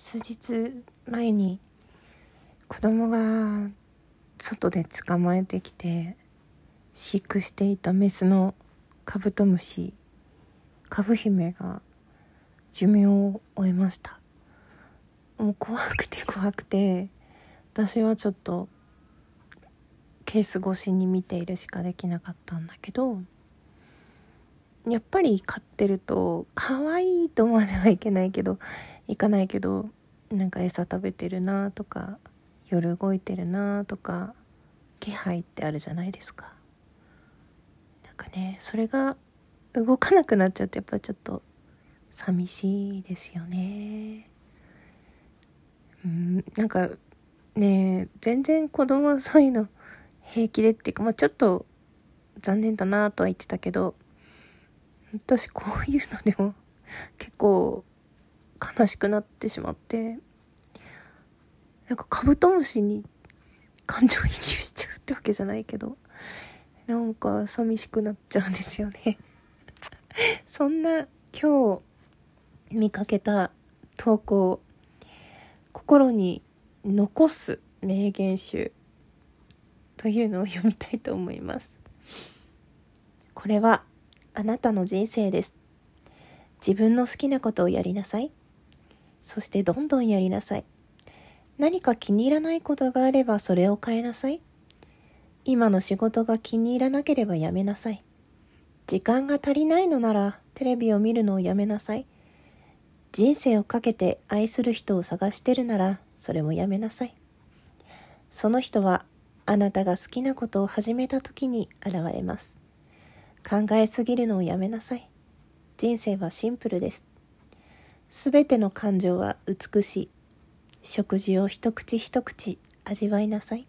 数日前に子供が外で捕まえてきて飼育していたメスのカブトムシカブ姫が寿命を終えました。もう怖くて 怖くて私はちょっとケース越しに見ているしかできなかったんだけどやっぱり飼ってると可愛いとまではいけないけどいかないけどなんか餌食べてるなとか夜動いてるなとか気配ってあるじゃないですか。なんかねそれが動かなくなっちゃうとやっぱちょっと寂しいですよね。うんなんかね全然子供はそういうの平気でっていうかまあちょっと残念だなとは言ってたけど私こういうのでも結構悲しくなってしまってなんかカブトムシに感情移入しちゃうってわけじゃないけどなんか寂しくなっちゃうんですよね。そんな今日見かけた投稿心に残す名言集というのを読みたいと思います。これはあなたの人生です。自分の好きなことをやりなさい。そしてどんどんやりなさい。何か気に入らないことがあればそれを変えなさい。今の仕事が気に入らなければやめなさい。時間が足りないのならテレビを見るのをやめなさい。人生をかけて愛する人を探してるならそれもやめなさい。その人はあなたが好きなことを始めた時に現れます。考えすぎるのをやめなさい。人生はシンプルです。すべての感情は美しい。食事を一口一口味わいなさい。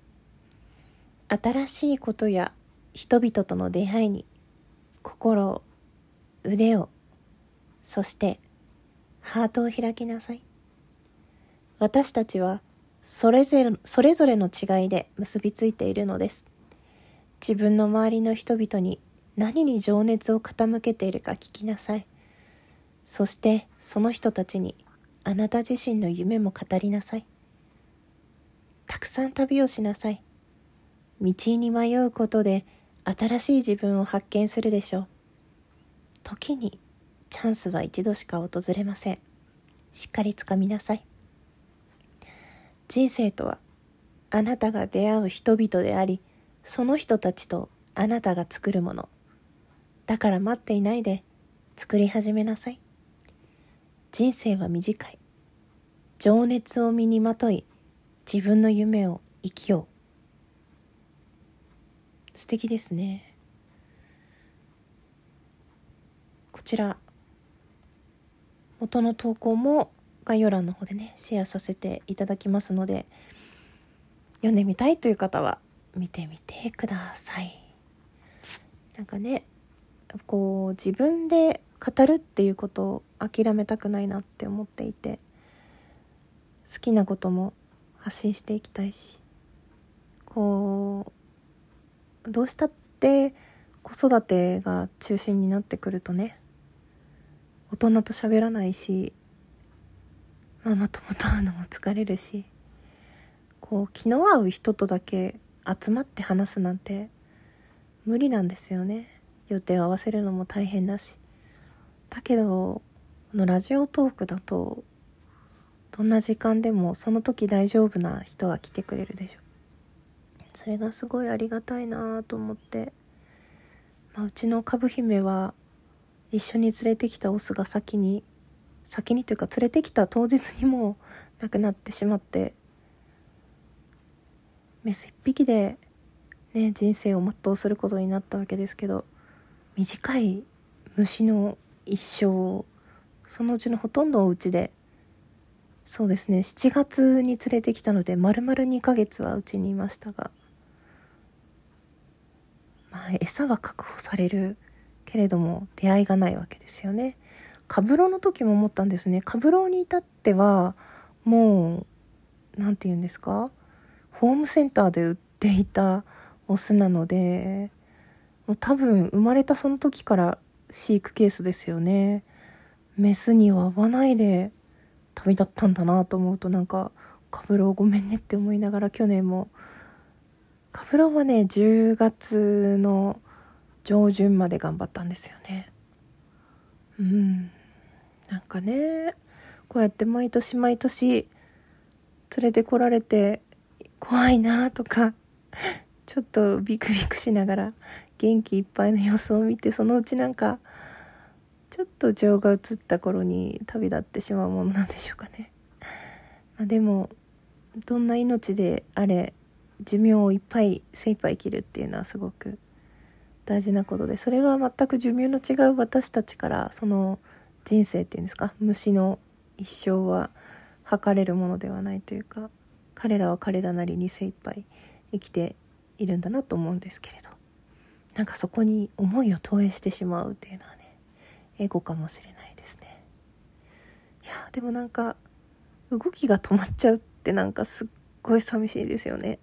新しいことや人々との出会いに心を腕をそしてハートを開きなさい。私たちはそれぞれそれぞれの違いで結びついているのです。自分の周りの人々に何に情熱を傾けているか聞きなさい。そしてその人たちにあなた自身の夢も語りなさい。たくさん旅をしなさい。道に迷うことで新しい自分を発見するでしょう。時にチャンスは一度しか訪れません。しっかりつかみなさい。人生とはあなたが出会う人々でありその人たちとあなたが作るもの。だから待っていないで作り始めなさい。人生は短い。情熱を身にまとい自分の夢を生きよう。素敵ですね。こちら元の投稿も概要欄の方でねシェアさせていただきますので読んでみたいという方は見てみてください。なんかねこう自分で語るっていうことを諦めたくないなって思っていて好きなことも発信していきたいしこうどうしたって子育てが中心になってくるとね大人と喋らないしママ友と会うのも疲れるしこう気の合う人とだけ集まって話すなんて無理なんですよね。予定を合わせるのも大変だし。だけどこのラジオトークだとどんな時間でもその時大丈夫な人が来てくれるでしょ。それがすごいありがたいなと思って、まあ、うちのカブ姫は一緒に連れてきたオスが先に先にというか連れてきた当日にも亡くなってしまってメス一匹でね人生を全うすることになったわけですけど。短い虫の一生そのうちのほとんどをうちでそうですね7月に連れてきたので丸々2ヶ月はうちにいましたがまあ餌は確保されるけれども出会いがないわけですよね。カブロの時も思ったんですねカブロに至ってはもう何て言うんですか？ホームセンターで売っていたオスなのでもう多分生まれたその時から飼育ケースですよね。メスには合わないで旅立ったんだなと思うとなんかカブローごめんねって思いながら去年も。カブローはね10月の上旬まで頑張ったんですよね。うん。なんかねこうやって毎年毎年連れてこられて怖いなとかちょっとビクビクしながら元気いっぱいの様子を見てそのうちなんかちょっと情が移った頃に旅立ってしまうものなんでしょうかね。まあ、でもどんな命であれ寿命をいっぱい精一杯生きるっていうのはすごく大事なことでそれは全く寿命の違う私たちからその人生っていうんですか虫の一生は測れるものではないというか彼らは彼らなりに精一杯生きているんだなと思うんですけれどなんかそこに思いを投影してしまうっていうのはねエゴかもしれないですね。いやでもなんか動きが止まっちゃうってなんかすっごい寂しいですよね。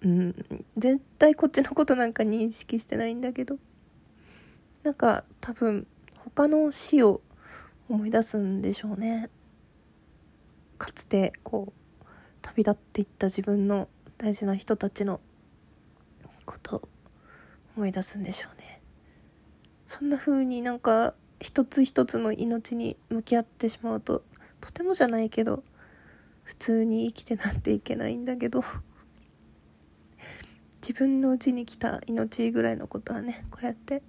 うん。絶対こっちのことなんか認識してないんだけど。なんか多分他の死を思い出すんでしょうね。かつてこう旅立っていった自分の大事な人たちのこと思い出すんでしょうね。そんな風になんか一つ一つの命に向き合ってしまうととてもじゃないけど普通に生きてなっていけないんだけど 自分のうちに来た命ぐらいのことはねこうやって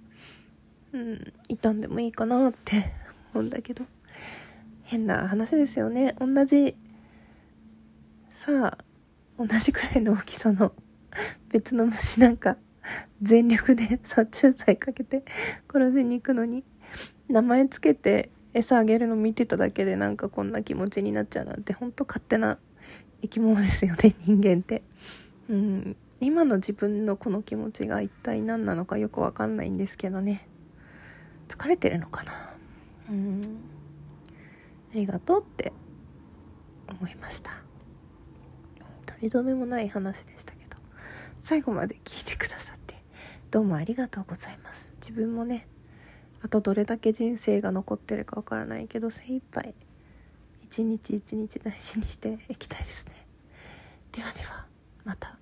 うん傷んでもいいかなって 思うんだけど変な話ですよね。同じさあ同じくらいの大きさの別の虫なんか全力で殺虫剤かけて殺しに行くのに名前つけて餌あげるの見てただけでなんかこんな気持ちになっちゃうなんてほんと勝手な生き物ですよね 人間って。うん。今の自分のこの気持ちが一体何なのかよくわかんないんですけどね。疲れてるのかな。うん。ありがとうって思いました。取り留めもない話でした。最後まで聞いてくださってどうもありがとうございます。自分もねあとどれだけ人生が残ってるかわからないけど精一杯一日一日大事にしていきたいですね。ではではまた。